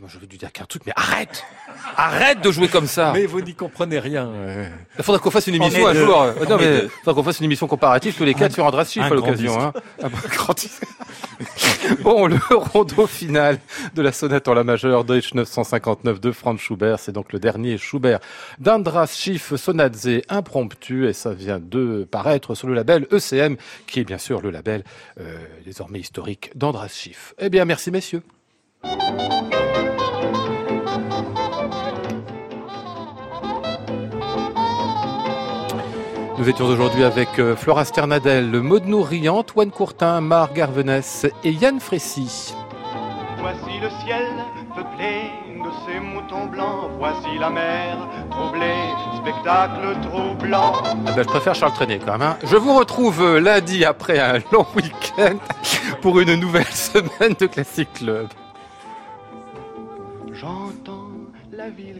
Moi, je veux lui dire qu'un truc, mais arrête (laughs) Arrête de jouer comme ça Mais vous n'y comprenez rien. Il faudra qu'on fasse une émission un jour. non, mais il faudra qu'on fasse une émission comparative tous les quatre sur Andras Schiff à l'occasion. Hein. Bon, le rondo final de la sonate en la majeure Deutsch 959 de Franz Schubert, c'est donc le dernier Schubert d'Andras Schiff Sonatze impromptu et ça vient de paraître sur le label ECM qui est bien sûr le label euh, désormais historique d'Andras Schiff. Eh bien, merci messieurs. Nous étions aujourd'hui avec euh, Flora Sternadel, Maud Nourri, Antoine Courtin, Marc Garvenès et Yann Frécy. Voici le ciel peuplé de ces moutons blancs, voici la mer troublée, spectacle troublant. Ah ben, je préfère Charles Trenet quand même. Hein. Je vous retrouve euh, lundi après un (laughs) long week-end pour une nouvelle (laughs) semaine de Classic Club. la ville